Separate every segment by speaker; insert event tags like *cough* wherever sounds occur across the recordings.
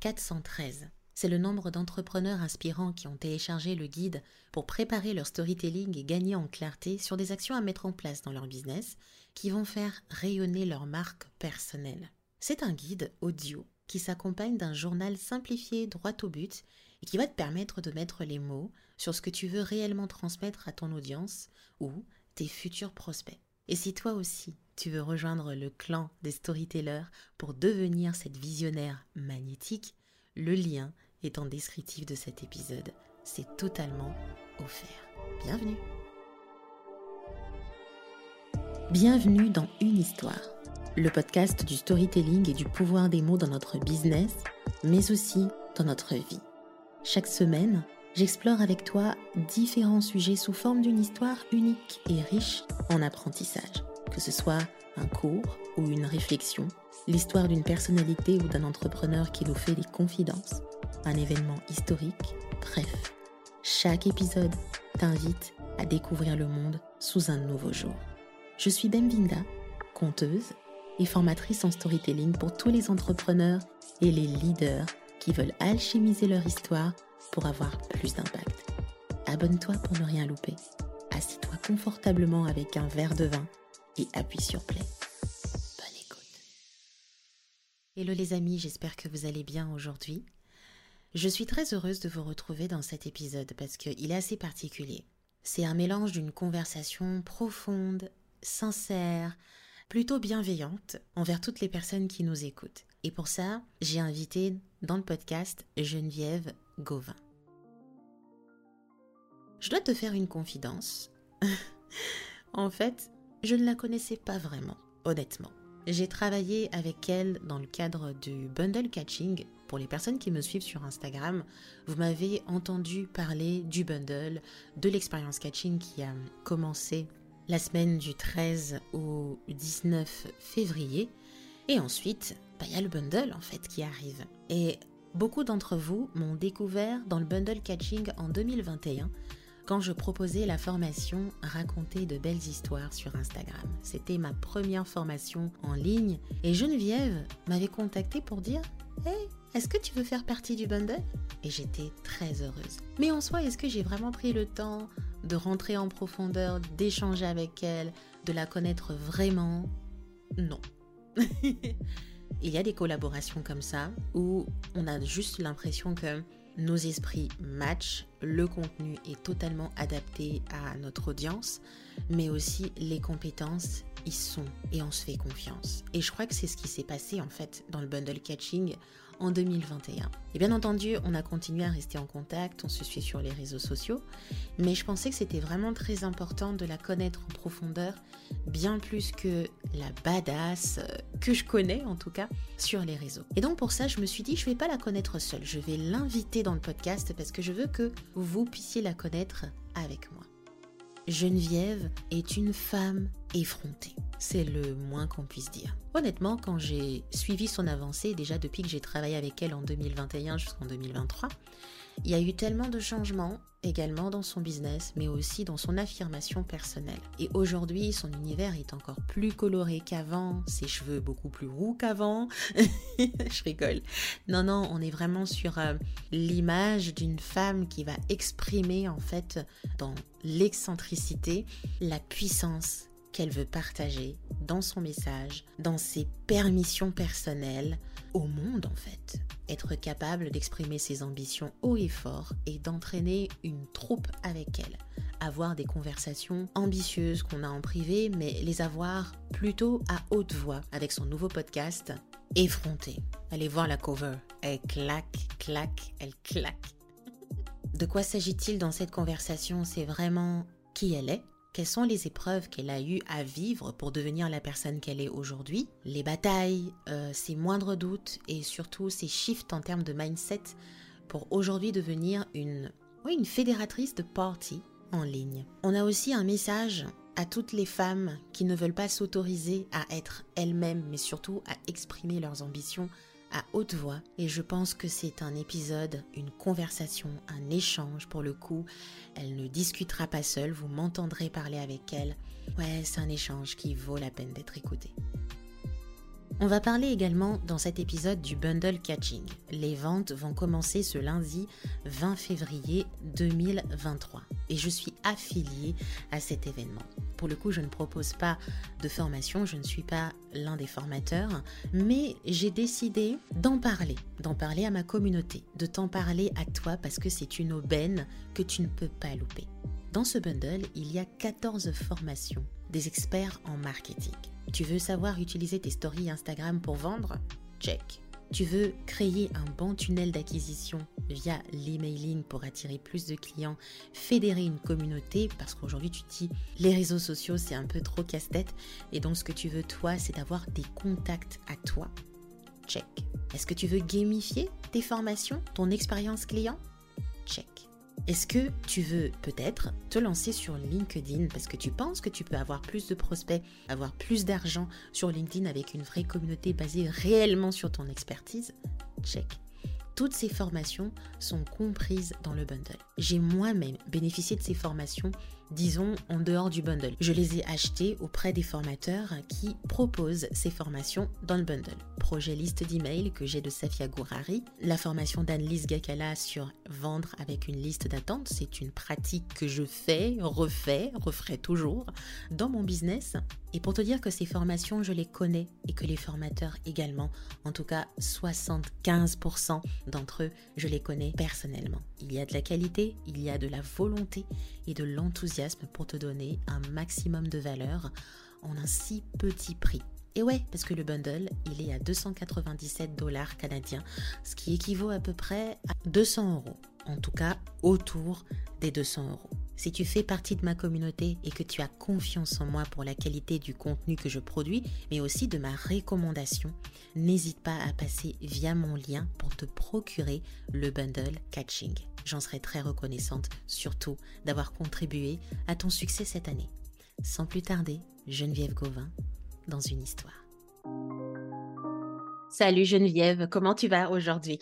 Speaker 1: 413. C'est le nombre d'entrepreneurs inspirants qui ont téléchargé le guide pour préparer leur storytelling et gagner en clarté sur des actions à mettre en place dans leur business qui vont faire rayonner leur marque personnelle. C'est un guide audio qui s'accompagne d'un journal simplifié droit au but et qui va te permettre de mettre les mots sur ce que tu veux réellement transmettre à ton audience ou tes futurs prospects. Et si toi aussi, tu veux rejoindre le clan des storytellers pour devenir cette visionnaire magnétique, le lien est en descriptif de cet épisode. C'est totalement offert. Bienvenue Bienvenue dans Une histoire, le podcast du storytelling et du pouvoir des mots dans notre business, mais aussi dans notre vie. Chaque semaine, j'explore avec toi différents sujets sous forme d'une histoire unique et riche en apprentissage, que ce soit un cours ou une réflexion, l'histoire d'une personnalité ou d'un entrepreneur qui nous fait des confidences, un événement historique, bref. Chaque épisode t'invite à découvrir le monde sous un nouveau jour. Je suis Bemvinda, conteuse et formatrice en storytelling pour tous les entrepreneurs et les leaders qui veulent alchimiser leur histoire pour avoir plus d'impact. Abonne-toi pour ne rien louper. Assis-toi confortablement avec un verre de vin et appuie sur play. Bonne écoute. Hello les amis, j'espère que vous allez bien aujourd'hui. Je suis très heureuse de vous retrouver dans cet épisode parce qu'il est assez particulier. C'est un mélange d'une conversation profonde, sincère, plutôt bienveillante envers toutes les personnes qui nous écoutent. Et pour ça, j'ai invité dans le podcast Geneviève Gauvin. Je dois te faire une confidence. *laughs* en fait, je ne la connaissais pas vraiment, honnêtement. J'ai travaillé avec elle dans le cadre du bundle catching. Pour les personnes qui me suivent sur Instagram, vous m'avez entendu parler du bundle, de l'expérience catching qui a commencé la semaine du 13 au 19 février. Et ensuite, bah, il y a le bundle en fait qui arrive. Et beaucoup d'entre vous m'ont découvert dans le bundle catching en 2021 quand je proposais la formation Raconter de belles histoires sur Instagram. C'était ma première formation en ligne et Geneviève m'avait contacté pour dire Hey, est-ce que tu veux faire partie du bundle? Et j'étais très heureuse. Mais en soi, est-ce que j'ai vraiment pris le temps de rentrer en profondeur, d'échanger avec elle, de la connaître vraiment? Non. *laughs* Il y a des collaborations comme ça où on a juste l'impression que nos esprits matchent, le contenu est totalement adapté à notre audience, mais aussi les compétences y sont et on se fait confiance. Et je crois que c'est ce qui s'est passé en fait dans le bundle catching en 2021. Et bien entendu, on a continué à rester en contact, on se suit sur les réseaux sociaux, mais je pensais que c'était vraiment très important de la connaître en profondeur, bien plus que la badass euh, que je connais en tout cas sur les réseaux. Et donc pour ça, je me suis dit, je vais pas la connaître seule, je vais l'inviter dans le podcast parce que je veux que vous puissiez la connaître avec moi. Geneviève est une femme effrontée. C'est le moins qu'on puisse dire. Honnêtement, quand j'ai suivi son avancée, déjà depuis que j'ai travaillé avec elle en 2021 jusqu'en 2023, il y a eu tellement de changements également dans son business, mais aussi dans son affirmation personnelle. Et aujourd'hui, son univers est encore plus coloré qu'avant, ses cheveux beaucoup plus roux qu'avant. *laughs* Je rigole. Non, non, on est vraiment sur euh, l'image d'une femme qui va exprimer en fait dans l'excentricité la puissance qu'elle veut partager dans son message, dans ses permissions personnelles, au monde en fait. Être capable d'exprimer ses ambitions haut et fort et d'entraîner une troupe avec elle. Avoir des conversations ambitieuses qu'on a en privé, mais les avoir plutôt à haute voix avec son nouveau podcast Effronté. Allez voir la cover. Elle claque, claque, elle claque. De quoi s'agit-il dans cette conversation? C'est vraiment qui elle est, quelles sont les épreuves qu'elle a eues à vivre pour devenir la personne qu'elle est aujourd'hui? Les batailles, euh, ses moindres doutes et surtout ses shifts en termes de mindset pour aujourd'hui devenir une, oui, une fédératrice de party en ligne. On a aussi un message à toutes les femmes qui ne veulent pas s'autoriser à être elles-mêmes, mais surtout à exprimer leurs ambitions à haute voix et je pense que c'est un épisode, une conversation, un échange pour le coup. Elle ne discutera pas seule, vous m'entendrez parler avec elle. Ouais, c'est un échange qui vaut la peine d'être écouté. On va parler également dans cet épisode du bundle catching. Les ventes vont commencer ce lundi 20 février 2023 et je suis affiliée à cet événement. Pour le coup, je ne propose pas de formation, je ne suis pas l'un des formateurs, mais j'ai décidé d'en parler, d'en parler à ma communauté, de t'en parler à toi parce que c'est une aubaine que tu ne peux pas louper. Dans ce bundle, il y a 14 formations des experts en marketing. Tu veux savoir utiliser tes stories Instagram pour vendre? Check. Tu veux créer un bon tunnel d'acquisition via l'emailing pour attirer plus de clients, fédérer une communauté, parce qu'aujourd'hui tu dis les réseaux sociaux c'est un peu trop casse-tête, et donc ce que tu veux toi c'est d'avoir des contacts à toi? Check. Est-ce que tu veux gamifier tes formations, ton expérience client? Check. Est-ce que tu veux peut-être te lancer sur LinkedIn? Parce que tu penses que tu peux avoir plus de prospects, avoir plus d'argent sur LinkedIn avec une vraie communauté basée réellement sur ton expertise? Check. Toutes ces formations sont comprises dans le bundle. J'ai moi-même bénéficié de ces formations disons en dehors du bundle. Je les ai achetés auprès des formateurs qui proposent ces formations dans le bundle. Projet liste d'email que j'ai de Safia Gourari, la formation d'Annelise Gakala sur vendre avec une liste d'attente, c'est une pratique que je fais, refais, referai toujours dans mon business. Et pour te dire que ces formations, je les connais et que les formateurs également, en tout cas 75% d'entre eux, je les connais personnellement. Il y a de la qualité, il y a de la volonté et de l'enthousiasme pour te donner un maximum de valeur en un si petit prix. Et ouais, parce que le bundle, il est à 297 dollars canadiens, ce qui équivaut à peu près à 200 euros. En tout cas, autour des 200 euros. Si tu fais partie de ma communauté et que tu as confiance en moi pour la qualité du contenu que je produis, mais aussi de ma recommandation, n'hésite pas à passer via mon lien pour te procurer le bundle catching. J'en serai très reconnaissante, surtout d'avoir contribué à ton succès cette année. Sans plus tarder, Geneviève Gauvin, dans une histoire. Salut Geneviève, comment tu vas aujourd'hui?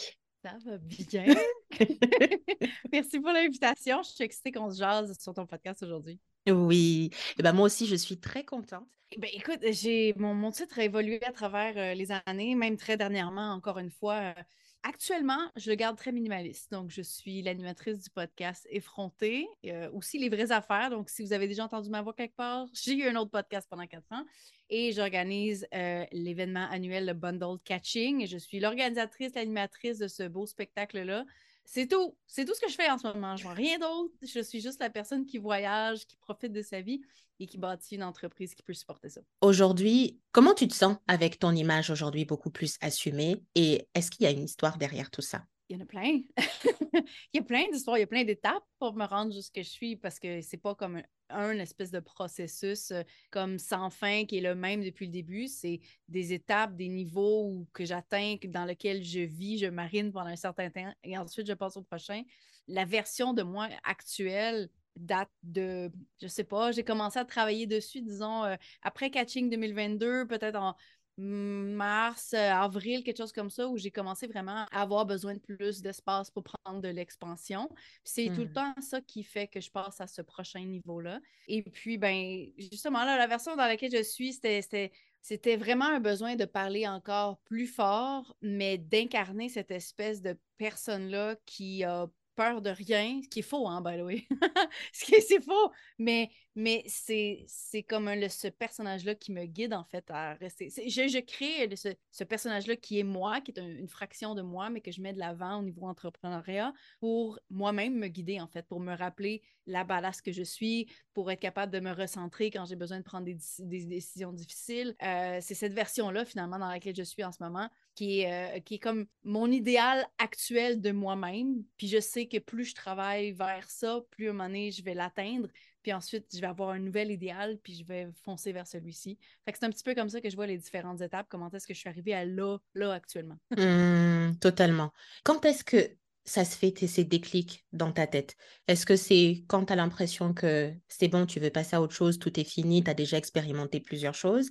Speaker 2: Ça va bien? *laughs* Merci pour l'invitation. Je suis excitée qu'on se jase sur ton podcast aujourd'hui.
Speaker 1: Oui, et eh ben moi aussi, je suis très contente.
Speaker 2: Eh ben, écoute, j'ai mon, mon, titre a évolué à travers euh, les années, même très dernièrement, encore une fois. Euh, Actuellement, je le garde très minimaliste. Donc, je suis l'animatrice du podcast Effronté, euh, aussi les vraies affaires. Donc, si vous avez déjà entendu ma voix quelque part, j'ai eu un autre podcast pendant quatre ans et j'organise euh, l'événement annuel le Bundle Catching. Je suis l'organisatrice, l'animatrice de ce beau spectacle-là. C'est tout. C'est tout ce que je fais en ce moment. Je vois rien d'autre. Je suis juste la personne qui voyage, qui profite de sa vie et qui bâtit une entreprise qui peut supporter ça.
Speaker 1: Aujourd'hui, comment tu te sens avec ton image aujourd'hui beaucoup plus assumée? Et est-ce qu'il y a une histoire derrière tout ça?
Speaker 2: Il y en a plein. *laughs* il y a plein d'histoires, il y a plein d'étapes pour me rendre jusqu'à je suis parce que c'est pas comme un, espèce de processus euh, comme sans fin qui est le même depuis le début. C'est des étapes, des niveaux que j'atteins, dans lesquels je vis, je marine pendant un certain temps et ensuite je passe au prochain. La version de moi actuelle date de, je sais pas, j'ai commencé à travailler dessus, disons, euh, après Catching 2022, peut-être en mars, euh, avril, quelque chose comme ça, où j'ai commencé vraiment à avoir besoin de plus d'espace pour prendre de l'expansion. C'est tout le mmh. temps ça qui fait que je passe à ce prochain niveau-là. Et puis, ben, justement, là, la version dans laquelle je suis, c'était c'était vraiment un besoin de parler encore plus fort, mais d'incarner cette espèce de personne-là qui a peur de rien, ce qui est faux, hein, by the way. *laughs* c'est faux, mais, mais c'est, comme le, ce personnage-là qui me guide, en fait, à rester. Je, je, crée ce, ce personnage-là qui est moi, qui est une fraction de moi, mais que je mets de l'avant au niveau entrepreneuriat pour moi-même me guider, en fait, pour me rappeler la ballast que je suis, pour être capable de me recentrer quand j'ai besoin de prendre des, des décisions difficiles. Euh, c'est cette version-là, finalement, dans laquelle je suis en ce moment qui est, euh, qui est comme mon idéal actuel de moi-même. Puis je sais que plus je travaille vers ça, plus à un moment donné, je vais l'atteindre. Puis ensuite, je vais avoir un nouvel idéal, puis je vais foncer vers celui-ci. Fait c'est un petit peu comme ça que je vois les différentes étapes, comment est-ce que je suis arrivée à là, là actuellement?
Speaker 1: Mmh, totalement. Quand est-ce que ça se fait ces déclics dans ta tête? Est-ce que c'est quand tu as l'impression que c'est bon, tu veux passer à autre chose, tout est fini, tu as déjà expérimenté plusieurs choses?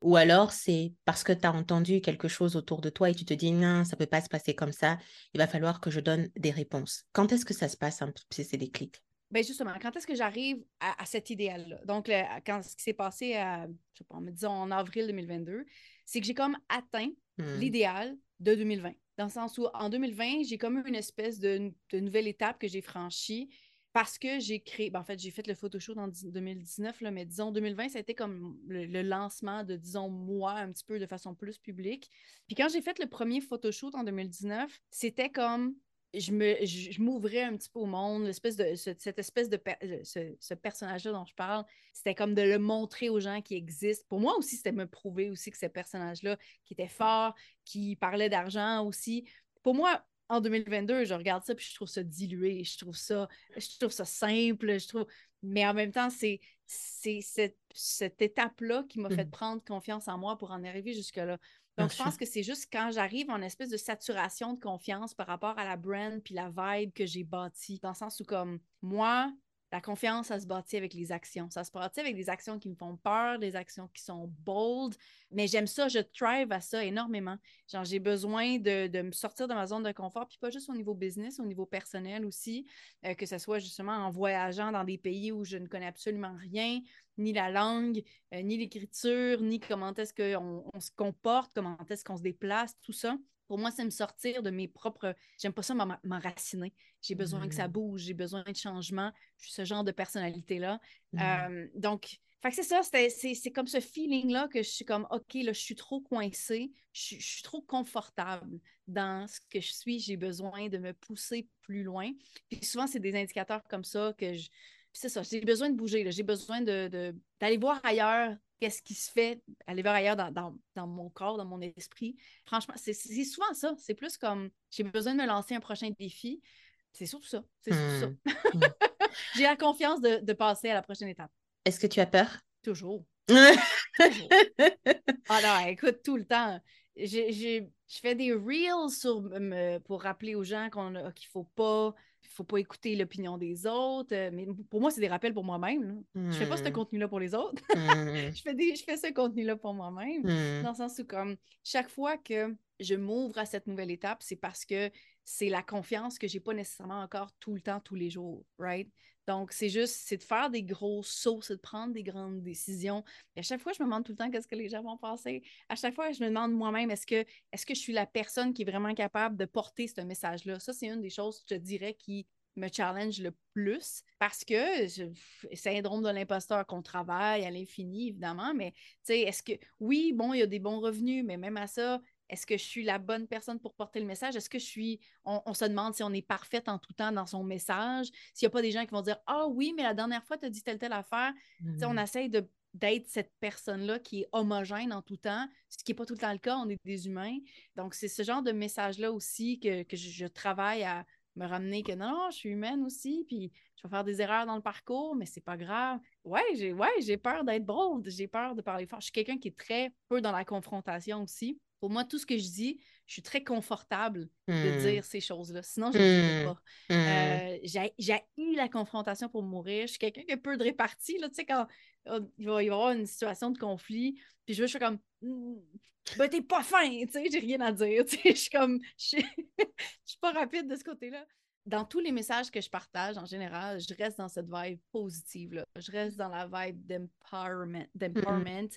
Speaker 1: Ou alors c'est parce que tu as entendu quelque chose autour de toi et tu te dis non, ça ne peut pas se passer comme ça, il va falloir que je donne des réponses. Quand est-ce que ça se passe, un ces déclics?
Speaker 2: Ben justement, quand est-ce que j'arrive à, cet idéal-là? Donc, quand ce qui s'est passé, à, je sais pas, disons en avril 2022, c'est que j'ai comme atteint
Speaker 1: Hmm.
Speaker 2: l'idéal de 2020. Dans le sens où en 2020, j'ai comme eu une espèce de, de nouvelle étape que j'ai franchie parce que j'ai créé, ben, en fait, j'ai fait le photoshoot en 2019, là, mais disons 2020, ça a été comme le, le lancement de, disons, moi, un petit peu de façon plus publique. Puis quand j'ai fait le premier photoshoot en 2019, c'était comme je me je, m'ouvrais un petit peu au monde, l'espèce de ce- cette espèce de per- euh, ce, ce personnage-là dont je parle, c'était comme de le montrer aux gens qui existent. Pour moi aussi, c'était me prouver aussi que ce personnage-là qui était fort, qui parlait d'argent aussi. Pour moi, en 2022, je regarde ça puis je trouve ça dilué, je trouve ça je trouve ça simple, je trouve mais en même temps, c'est c'est cette, cette étape-là qui m'a fait
Speaker 1: Mhm.
Speaker 2: prendre confiance en moi pour en arriver jusque-là.
Speaker 1: Bien
Speaker 2: Donc, je pense que c'est juste quand j'arrive en espèce de saturation de confiance par rapport à la brand puis la vibe que j'ai bâtie, dans le sens où, comme moi, la confiance, ça se bâtit avec les actions. Ça se bâtit avec des actions qui me font peur, des actions qui sont bold. Mais j'aime ça, je thrive à ça énormément. Genre, j'ai besoin de, de me sortir de ma zone de confort, puis pas juste au niveau business, au niveau personnel aussi, euh, que ce soit justement en voyageant dans des pays où je ne connais absolument rien, ni la langue, euh, ni l'écriture, ni comment est-ce qu'on on se comporte, comment est-ce qu'on se déplace, tout ça. Pour moi, c'est me sortir de mes propres. J'aime pas ça m'en- m'enraciner. J'ai besoin que ça
Speaker 1: Mm.
Speaker 2: bouge, j'ai besoin de changement. Je suis ce genre de personnalité-là.
Speaker 1: Mm.
Speaker 2: Euh, donc, c'est ça, c'est comme ce feeling-là que je suis comme, OK, là, je suis trop coincée, je, je suis trop confortable dans ce que je suis, j'ai besoin de me pousser plus loin. Puis souvent, c'est des indicateurs comme ça que je. Puis c'est ça, j'ai besoin de bouger, là, j'ai besoin de, de- d'aller voir ailleurs qu'est-ce qui se fait, aller voir ailleurs dans, dans- dans mon corps, dans mon esprit. Franchement, c'est c'est souvent ça. C'est plus comme, j'ai besoin de me lancer un prochain défi. C'est surtout ça. C'est surtout ça.
Speaker 1: Mm. *laughs*
Speaker 2: J'ai la confiance de, de passer à la prochaine étape.
Speaker 1: Est-ce que tu as peur?
Speaker 2: Toujours. *laughs* Toujours. Ah non, écoute, tout le temps. J'ai- j'ai- Je fais des reels sur, pour rappeler aux gens qu'on a- qu'il faut pas, faut pas écouter l'opinion des autres. euh, Mais pour moi, c'est des rappels pour moi-même. là. Je fais pas ce
Speaker 1: Mm.
Speaker 2: contenu-là pour les autres.
Speaker 1: Mm. *laughs*
Speaker 2: je, fais des, je fais ce contenu-là pour moi-même.
Speaker 1: Mm.
Speaker 2: Dans le sens où, comme, chaque fois que je m'ouvre à cette nouvelle étape, c'est parce que c'est la confiance que j'ai pas nécessairement encore tout le temps, tous les jours, right? Donc, c'est juste, c'est de faire des gros sauts, c'est de prendre des grandes décisions. À chaque fois, je me demande tout le temps qu'est-ce que les gens vont penser. À chaque fois, je me demande moi-même, est-ce que, est-ce que je suis la personne qui est vraiment capable de porter ce message-là? Ça, c'est une des choses, je dirais, qui me challenge le plus parce que je- syndrome de l'imposteur qu'on travaille à l'infini, évidemment, mais tu sais, est-ce que, oui, bon, il y a des bons revenus, mais même à ça, est-ce que je suis la bonne personne pour porter le message? Est-ce que je suis. On, on se demande si on est parfaite en tout temps dans son message, s'il n'y a pas des gens qui vont dire Ah oui, mais la dernière fois, tu as dit telle, telle affaire. On
Speaker 1: Mm.
Speaker 2: essaye d'être cette personne-là qui est homogène en tout temps, ce qui n'est pas tout le temps le cas, on est des humains. Donc, c'est ce genre de message-là aussi que, que je, je travaille à me ramener que non, je suis humaine aussi, puis je vais faire des erreurs dans le parcours, mais c'est pas grave. Ouais, j'ai ouais, j'ai peur d'être bold, j'ai peur de parler fort. Je suis quelqu'un qui est très peu dans la confrontation aussi. Pour moi, tout ce que je dis, je suis très confortable de
Speaker 1: Mm.
Speaker 2: dire ces choses-là. Sinon, je ne le dirais
Speaker 1: Mm.
Speaker 2: pas.
Speaker 1: Mm.
Speaker 2: Euh, j'ai eu la confrontation pour mourir. Je suis quelqu'un qui a peu de répartie. Là, tu sais, quand euh, il va y avoir une situation de conflit, puis je veux, je suis comme, Hmm, ben t'es pas fin, tu sais, j'ai rien à dire. *laughs* Tu sais, je suis comme, je suis, *laughs* je suis pas rapide de ce côté-là. Dans tous les messages que je partage, en général, je reste dans cette vibe positive. Là. Je reste dans la vibe d'empowerment. d'empowerment.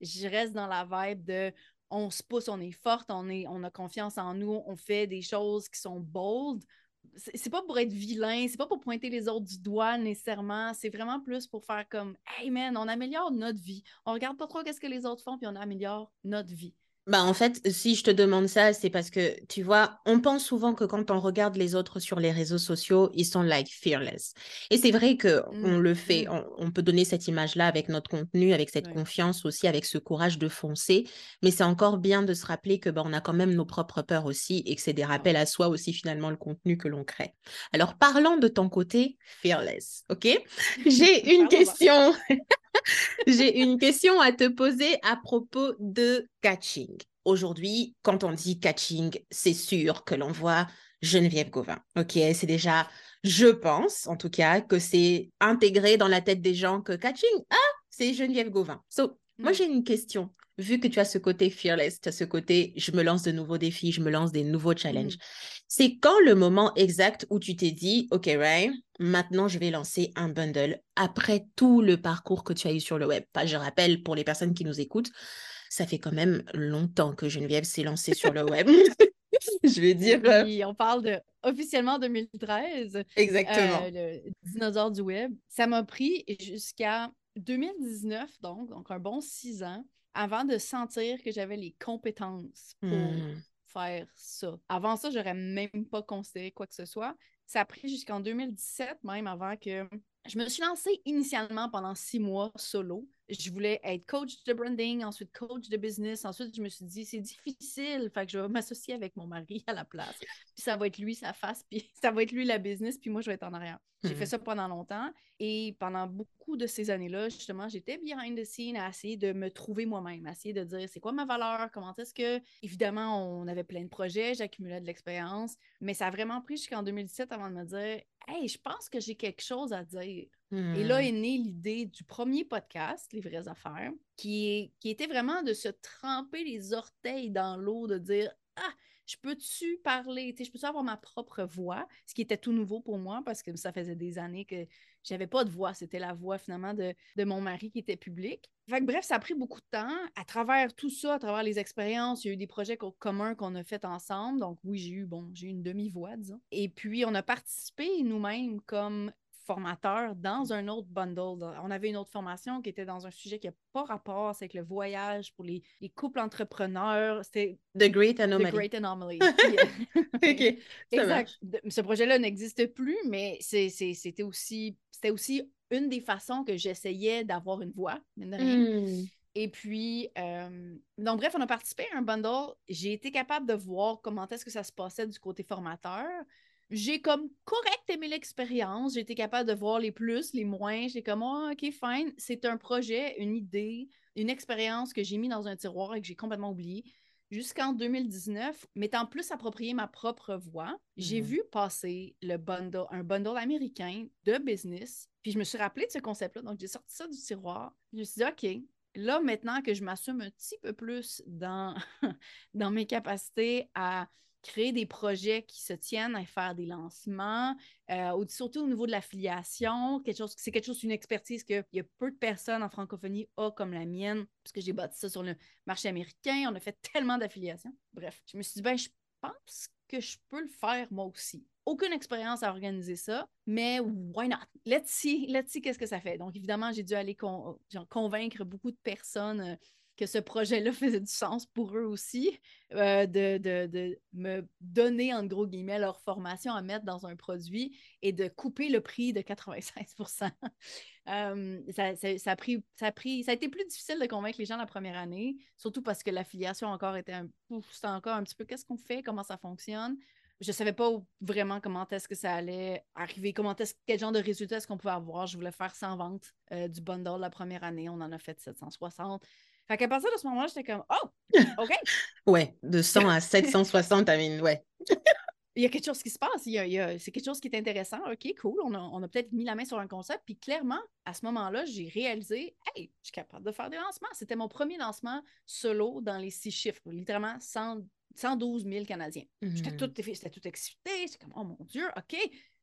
Speaker 2: Je reste dans la vibe de on se pousse, on est forte, on, a confiance en nous, on fait des choses qui sont bold. C'est c'est pas pour être vilain, c'est pas pour pointer les autres du doigt nécessairement, c'est vraiment plus pour faire comme Hey man, on améliore notre vie. On regarde pas trop qu'est-ce que les autres font, puis on améliore notre vie.
Speaker 1: Bah en fait, si je te demande ça, c'est parce que, tu vois, on pense souvent que quand on regarde les autres sur les réseaux sociaux, ils sont like fearless. Et c'est vrai que on
Speaker 2: Mm,
Speaker 1: le fait,
Speaker 2: mm.
Speaker 1: on, on peut donner cette image-là avec notre contenu, avec cette
Speaker 2: Ouais.
Speaker 1: confiance aussi, avec ce courage de foncer. Mais c'est encore bien de se rappeler que bah, on a quand même nos propres peurs aussi et que c'est des rappels à soi aussi finalement le contenu que l'on crée. Alors parlons de ton côté fearless, ok? *laughs* J'ai une question. *laughs* *laughs* J'ai une question à te poser à propos de catching. Aujourd'hui, quand on dit catching, c'est sûr que l'on voit Geneviève Gauvin. Ok, c'est déjà, je pense en tout cas, que c'est intégré dans la tête des gens que catching, ah, c'est Geneviève Gauvin. So, moi
Speaker 2: Mm.
Speaker 1: j'ai une question. Vu que tu as ce côté fearless, tu as ce côté, je me lance de nouveaux défis, je me lance des nouveaux challenges. C'est quand le moment exact où tu t'es dit, OK, Ray, maintenant je vais lancer un bundle après tout le parcours que tu as eu sur le web. Je rappelle pour les personnes qui nous écoutent, ça fait quand même longtemps que Geneviève s'est lancée sur le web. *laughs* *laughs* je vais dire.
Speaker 2: Oui, on parle de officiellement 2013.
Speaker 1: Exactement.
Speaker 2: le dinosaure du web. Ça m'a pris jusqu'à 2019, donc, donc un bon six ans, avant de sentir que j'avais les compétences pour
Speaker 1: Hmm.
Speaker 2: faire ça. Avant ça, j'aurais même pas considéré quoi que ce soit. Ça a pris jusqu'en 2017, même avant que je me suis lancée initialement pendant six mois solo. Je voulais être coach de branding, ensuite coach de business. Ensuite, je me suis dit, c'est difficile, fait que je vais m'associer avec mon mari à la place. Puis ça va être lui sa face, puis *laughs* ça va être lui la business, puis moi, je vais être en arrière. J'ai fait ça pendant longtemps. Et pendant beaucoup de ces années-là, justement, j'étais behind the scene à essayer de me trouver moi-même, à essayer de dire c'est quoi ma valeur, comment est-ce que. Évidemment, on avait plein de projets, j'accumulais de l'expérience, mais ça a vraiment pris jusqu'en 2017 avant de me dire Hey, je pense que j'ai quelque chose à dire. Et là est née l'idée du premier podcast, Les vraies affaires, qui, était vraiment de se tremper les orteils dans l'eau, de dire Ah, je peux-tu parler, je peux-tu avoir ma propre voix, ce qui était tout nouveau pour moi parce que ça faisait des années que j'avais pas de voix, c'était la voix finalement de, de mon mari qui était public. Fait que, bref, ça a pris beaucoup de temps. À travers tout ça, à travers les expériences, il y a eu des projets co- communs qu'on a fait ensemble. Donc oui, j'ai eu, bon, j'ai eu une demi-voix, disons. Et puis, on a participé nous-mêmes comme formateurs dans un autre bundle. On avait une autre formation qui était dans un sujet qui n'a pas rapport c'est avec le voyage pour les, les couples entrepreneurs. C'était
Speaker 1: The Great
Speaker 2: The
Speaker 1: Anomaly.
Speaker 2: Great Anomaly. *laughs* Yeah. *laughs*
Speaker 1: Ok,
Speaker 2: Exact. Ce projet-là n'existe plus, mais c'était aussi, une des façons que j'essayais d'avoir une voix, mine de rien.
Speaker 1: Hmm.
Speaker 2: Et puis, euh, donc bref, on a participé à un bundle. J'ai été capable de voir comment est-ce que ça se passait du côté formateur. J'ai comme correct aimé l'expérience. J'ai été capable de voir les plus, les moins. J'ai comme, Ah, OK, fine. C'est un projet, une idée, une expérience que j'ai mis dans un tiroir et que j'ai complètement oublié. Jusqu'en 2019, m'étant plus approprié ma propre voix, j'ai
Speaker 1: Mhm.
Speaker 2: vu passer le bundle, un bundle américain de business. Puis je me suis rappelé de ce concept-là. Donc, j'ai sorti ça du tiroir. Je me suis dit, OK, là, maintenant que je m'assume un petit peu plus dans, *laughs* dans mes capacités à créer des projets qui se tiennent, à faire des lancements, euh, surtout au niveau de l'affiliation, quelque chose, c'est quelque chose, une expertise qu'il y a peu de personnes en francophonie ont comme la mienne, parce que j'ai bâti ça sur le marché américain, on a fait tellement d'affiliations. Bref, je me suis dit, ben, je pense que je peux le faire moi aussi. Aucune expérience à organiser ça, mais why not? Let's see, let's see qu'est-ce que ça fait. Donc, évidemment, j'ai dû aller convaincre beaucoup de personnes euh, que ce projet-là *laughs* faisait du sens pour eux aussi, euh, de, de- de me donner, en gros guillemets, leur formation à mettre dans un produit et de couper le prix de 96 *laughs* Euh, ça, a pris, ça, a pris, ça a été plus difficile de convaincre les gens la première année, surtout parce que l'affiliation encore était un, encore un petit peu qu'est-ce qu'on fait, comment ça fonctionne? Je ne savais pas vraiment comment est-ce que ça allait arriver, comment est-ce, quel genre de résultats est-ce qu'on pouvait avoir? Je voulais faire 100 ventes euh, du bundle la première année, on en a fait 760. Fait qu'à partir de ce moment-là, j'étais comme, oh, *laughs* OK,
Speaker 1: Ouais, de 100 à 760, I ouais. *laughs*
Speaker 2: il y a quelque chose qui se passe, il y a- il y a- c'est quelque chose qui est intéressant, ok, cool, on a, on a peut-être mis la main sur un concept, puis clairement, à ce moment-là, j'ai réalisé, hey, je suis capable de faire des lancements. C'était mon premier lancement solo dans les six chiffres, littéralement 100 112 000 Canadiens. J'étais
Speaker 1: Mhm.
Speaker 2: toute, j'étais toute excitée, j'étais comme, oh mon Dieu, ok,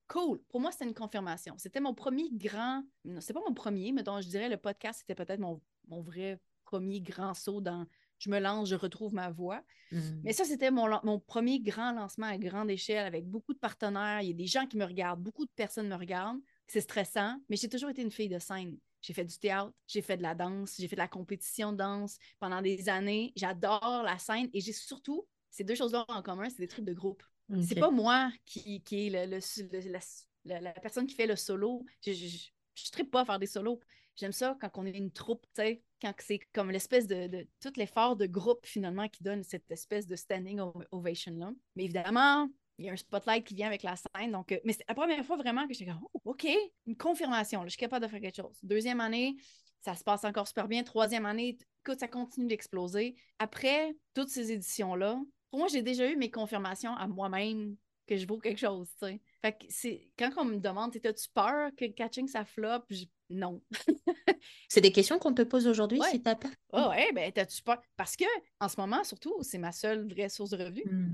Speaker 2: cool. Pour moi, c'était une confirmation. C'était mon premier grand, non, c'était pas mon premier, mais dont je dirais le podcast, c'était peut-être mon, mon vrai premier grand saut dans je me lance, je retrouve ma voix.
Speaker 1: Mhm.
Speaker 2: Mais ça, c'était mon, mon premier grand lancement à grande échelle avec beaucoup de partenaires. Il y a des gens qui me regardent, beaucoup de personnes me regardent. C'est stressant, mais j'ai toujours été une fille de scène. J'ai fait du théâtre, j'ai fait de la danse, j'ai fait de la compétition de danse pendant des années. J'adore la scène et j'ai surtout, ces deux choses-là en commun, c'est des trucs de groupe. C'est
Speaker 1: Ok.
Speaker 2: pas moi qui, qui est le- le- la, la- la personne qui fait le solo. Je, je, je, je trippe pas à faire des solos. J'aime ça quand on est une troupe, tu sais, quand c'est comme l'espèce de, tout l'effort de groupe finalement qui donne cette espèce de standing ov- ovation-là. Mais évidemment, il y a un spotlight qui vient avec la scène. Donc, euh, mais c'est la première fois vraiment que j'étais comme, oh, OK, une confirmation, là, je suis capable de faire quelque chose. Deuxième année, ça se passe encore super bien. Troisième année, écoute, ça continue d'exploser. Après toutes ces éditions-là, pour moi, j'ai déjà eu mes confirmations à moi-même que je vaux quelque chose, tu sais. Fait que c'est quand on me demande, as-tu peur que Catching ça flop? Je- Non. *laughs*
Speaker 1: C'est des questions qu'on te pose aujourd'hui
Speaker 2: Ouais.
Speaker 1: si t'as pas.
Speaker 2: Ah ouais, ben t'as-tu peur? Parce que en ce moment, surtout, c'est ma seule vraie source de revenus.
Speaker 1: Hmm.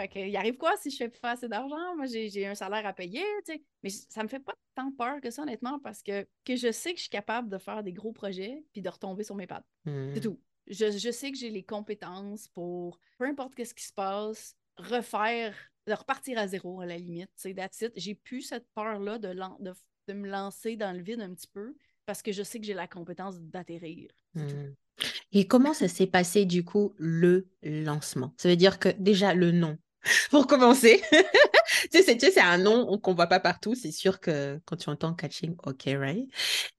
Speaker 2: Fait que, il arrive quoi si je fais pas assez d'argent? Moi, j'ai un salaire à payer, tu sais. Mais ça me fait pas tant peur que ça, honnêtement, parce que, que je sais que je suis capable de faire des gros projets puis de retomber sur mes pattes.
Speaker 1: Hmm.
Speaker 2: C'est tout. Je, sais que j'ai les compétences pour, peu importe ce qui se passe, refaire, de repartir à zéro à la limite. C'est J'ai plus cette peur-là de, de, me lancer dans le vide un petit peu parce que je sais que j'ai la compétence d'atterrir.
Speaker 1: Mmh. Et comment ça s'est passé du coup le lancement? Ça veut dire que déjà le nom, *laughs* pour commencer. *laughs* tu sais, c'est un nom qu'on voit pas partout. C'est sûr que quand tu entends catching, ok, right?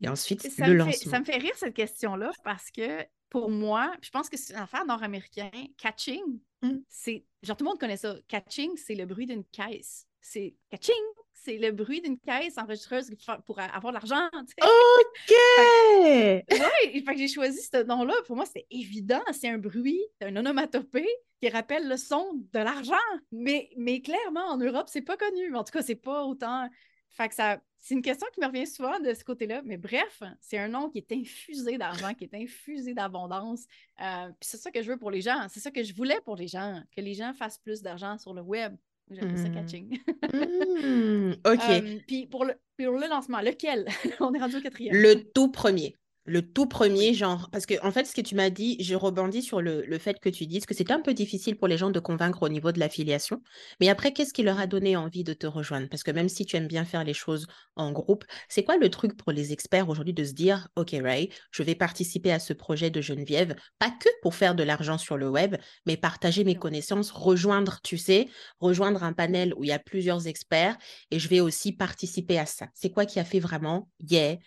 Speaker 1: Et ensuite, le lancement.
Speaker 2: ça me fait rire cette question-là parce que pour moi, je pense que c'est une affaire nord-américain. Catching, mmh. c'est. Genre, tout le monde connaît ça. Catching, c'est le bruit d'une caisse. C'est catching, c'est le bruit d'une caisse enregistreuse pour avoir de l'argent.
Speaker 1: OK! *laughs*
Speaker 2: oui, j'ai choisi ce nom-là. Pour moi, c'est évident. C'est un bruit, un onomatopée qui rappelle le son de l'argent. Mais, mais clairement, en Europe, c'est pas connu. En tout cas, c'est pas autant. Fait que ça, c'est une question qui me revient souvent de ce côté-là. Mais bref, c'est un nom qui est infusé d'argent, qui est infusé d'abondance. Euh, puis c'est ça que je veux pour les gens. C'est ça que je voulais pour les gens, que les gens fassent plus d'argent sur le web. J'appelle ça mmh. catching.
Speaker 1: Mmh, *laughs* OK.
Speaker 2: puis pour le, pour le lancement, lequel? *laughs* On est rendu au quatrième.
Speaker 1: Le tout premier. Le tout premier, genre, parce que en fait, ce que tu m'as dit, je rebondis sur le, le, fait que tu dises que c'était un peu difficile pour les gens de convaincre au niveau de l'affiliation. Mais après, qu'est-ce qui leur a donné envie de te rejoindre? Parce que même si tu aimes bien faire les choses en groupe, c'est quoi le truc pour les experts aujourd'hui de se dire, OK, Ray, je vais participer à ce projet de Geneviève, pas que pour faire de l'argent sur le web, mais partager mes connaissances, rejoindre, tu sais, rejoindre un panel où il y a plusieurs experts et je vais aussi participer à ça. C'est quoi qui a fait vraiment, yeah,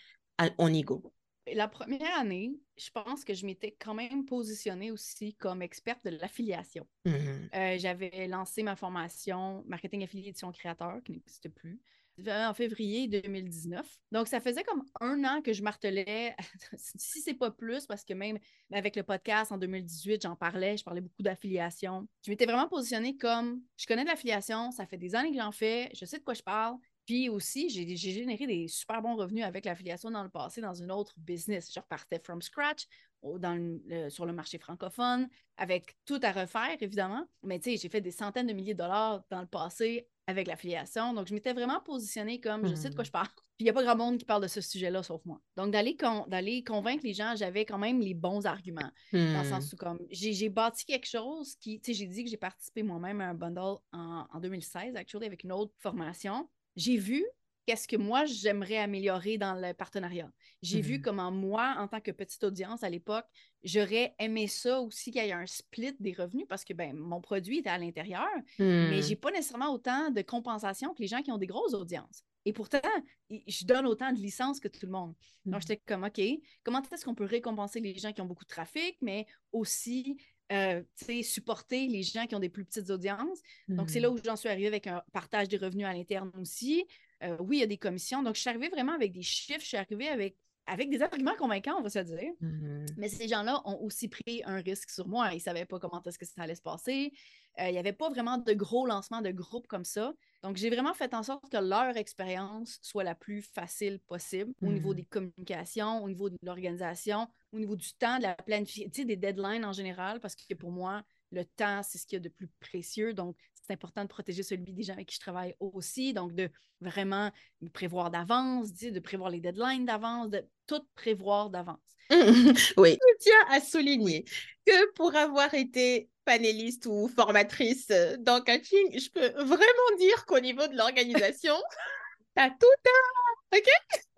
Speaker 1: on y go?
Speaker 2: La première année, je pense que je m'étais quand même positionnée aussi comme experte de l'affiliation. Mmh euh, j'avais lancé ma formation marketing affiliation créateur qui n'existe plus en février 2019. Donc, ça faisait comme un an que je martelais, *laughs* si c'est pas plus, parce que même avec le podcast en 2018, j'en parlais, je parlais beaucoup d'affiliation. Je m'étais vraiment positionnée comme je connais de l'affiliation, ça fait des années que j'en fais, je sais de quoi je parle, puis aussi, j'ai généré des super bons revenus avec l'affiliation dans le passé dans une autre business. Je repartais from scratch dans sur le marché francophone avec tout à refaire, évidemment. Mais tu sais, j'ai fait des centaines de milliers de dollars dans le passé avec l'affiliation. Donc, je m'étais vraiment positionnée comme je sais de quoi mmh. je parle. Puis, *laughs* il n'y a pas grand monde qui parle de ce sujet-là sauf moi. Donc, d'aller convaincre les gens, j'avais quand même les bons arguments. Dans le mmh. sens où, comme, j'ai bâti quelque chose qui, tu sais, j'ai dit que j'ai participé moi-même à un bundle en, en 2016, actually, avec une autre formation j'ai vu qu'est-ce que moi j'aimerais améliorer dans le partenariat. J'ai vu mmh comment moi, en tant que petite audience à l'époque, j'aurais aimé ça aussi qu'il y ait un split des revenus parce que ben, mon produit était à l'intérieur, mais je mmh. j'ai pas nécessairement autant de compensation que les gens qui ont des grosses audiences. Et pourtant, je donne autant de licences que tout le monde. Donc, mmh. j'étais comme, OK, comment est-ce qu'on peut récompenser les gens qui ont beaucoup de trafic, mais aussi euh, supporter les gens qui ont des plus petites audiences. Donc, c'est là mmh. où j'en suis arrivée avec un partage des revenus à l'interne aussi. Euh, oui, il y a des commissions. Donc, je suis arrivée vraiment avec des chiffres. Je suis arrivée avec, avec des arguments convaincants, on va se dire. Mmh. Mais ces gens-là ont aussi pris un risque sur moi. Ils ne savaient pas comment est-ce que ça allait se passer. Euh, il n'y avait pas vraiment de gros lancements de groupe comme ça. Donc, j'ai vraiment fait en sorte que leur expérience soit la plus facile possible au niveau mmh. des communications, au niveau de l'organisation, au niveau du temps, de la planification, des deadlines en général, parce que pour moi, le temps, c'est ce qu'il y a de plus précieux. Donc, c'est important de protéger celui des gens avec qui je travaille aussi. Donc, de vraiment prévoir d'avance, de prévoir les deadlines d'avance, de tout prévoir d'avance. *laughs*
Speaker 1: oui. Je tiens à souligner que pour avoir été panéliste ou formatrice euh, dans coaching, je peux vraiment dire qu'au niveau de l'organisation, *laughs* t'as tout un... OK?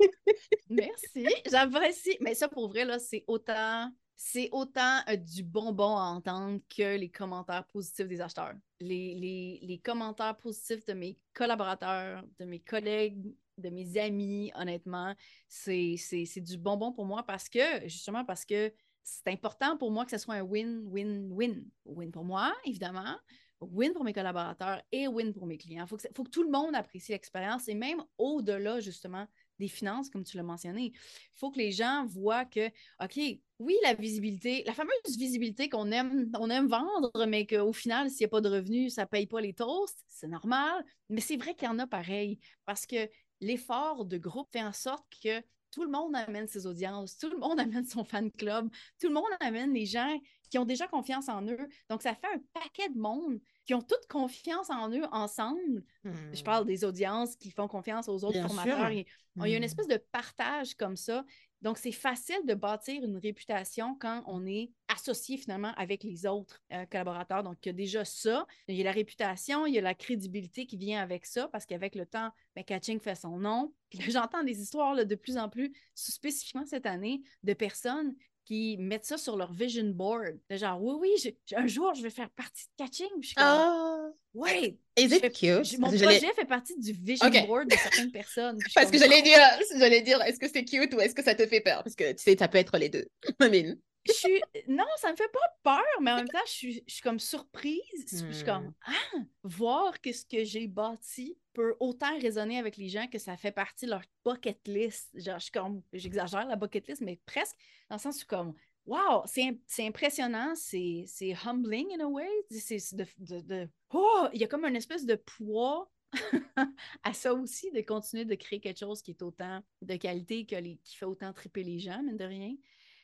Speaker 1: *laughs*
Speaker 2: Merci, j'apprécie. Mais ça, pour vrai, là, c'est autant... C'est autant euh, du bonbon à entendre que les commentaires positifs des acheteurs. Les, les, commentaires positifs de mes collaborateurs, de mes collègues, de mes amis, honnêtement, c'est du bonbon pour moi parce que, justement, parce que c'est important pour moi que ce soit un win-win-win. Win pour moi, évidemment, win pour mes collaborateurs et win pour mes clients. Il faut, faut, que tout le monde apprécie l'expérience et même au-delà, justement, des finances, comme tu l'as mentionné. Il faut que les gens voient que, OK, oui, la visibilité, la fameuse visibilité qu'on aime, on aime vendre, mais qu'au final, s'il n'y a pas de revenus, ça ne paye pas les toasts, c'est normal. Mais c'est vrai qu'il y en a pareil parce que l'effort de groupe fait en sorte que tout le monde amène ses audiences, tout le monde *laughs* amène son fan club, tout le monde amène les gens qui ont déjà confiance en eux. Donc, ça fait un paquet de monde qui ont toute confiance en eux ensemble. Je parle hmm. des audiences qui font confiance aux autres formateurs. Il, y a une hmm. espèce de partage comme ça. Donc, c'est facile de bâtir une réputation quand on est associé finalement avec les autres euh, collaborateurs. Donc, il y a déjà ça. Il y a la réputation, il y a la crédibilité qui vient avec ça parce qu'avec le temps, ben, Catching fait son nom. *laughs* J'entends des histoires de plus en plus, spécifiquement cette année, de personnes qui mettent ça sur leur vision board. genre, oui, oui, un jour, je vais faire partie de Catching. Je suis comme,
Speaker 1: oh,
Speaker 2: ouais.
Speaker 1: Is it cute?
Speaker 2: Mon projet fait partie du vision board de certaines personnes.
Speaker 1: Parce que j'allais dire, j'allais dire, est-ce que c'est cute ou est-ce que ça te fait peur? Parce que tu sais, ça peut être les deux. *laughs* I
Speaker 2: je suis... Non, ça me fait pas peur, mais en même temps, je suis, je suis comme surprise. Je suis comme, hmm. ah, voir que ce que j'ai bâti peut autant résonner avec les gens que ça fait partie de leur bucket list. Genre, je suis comme, j'exagère la bucket list, mais presque dans le sens où comme, wow, c'est impressionnant, c'est humbling in a way. C'est de, de, de, oh, il y a comme une espèce de poids *laughs* à ça aussi, de continuer de créer quelque chose qui est autant de qualité, que qui fait autant triper les gens, mine de rien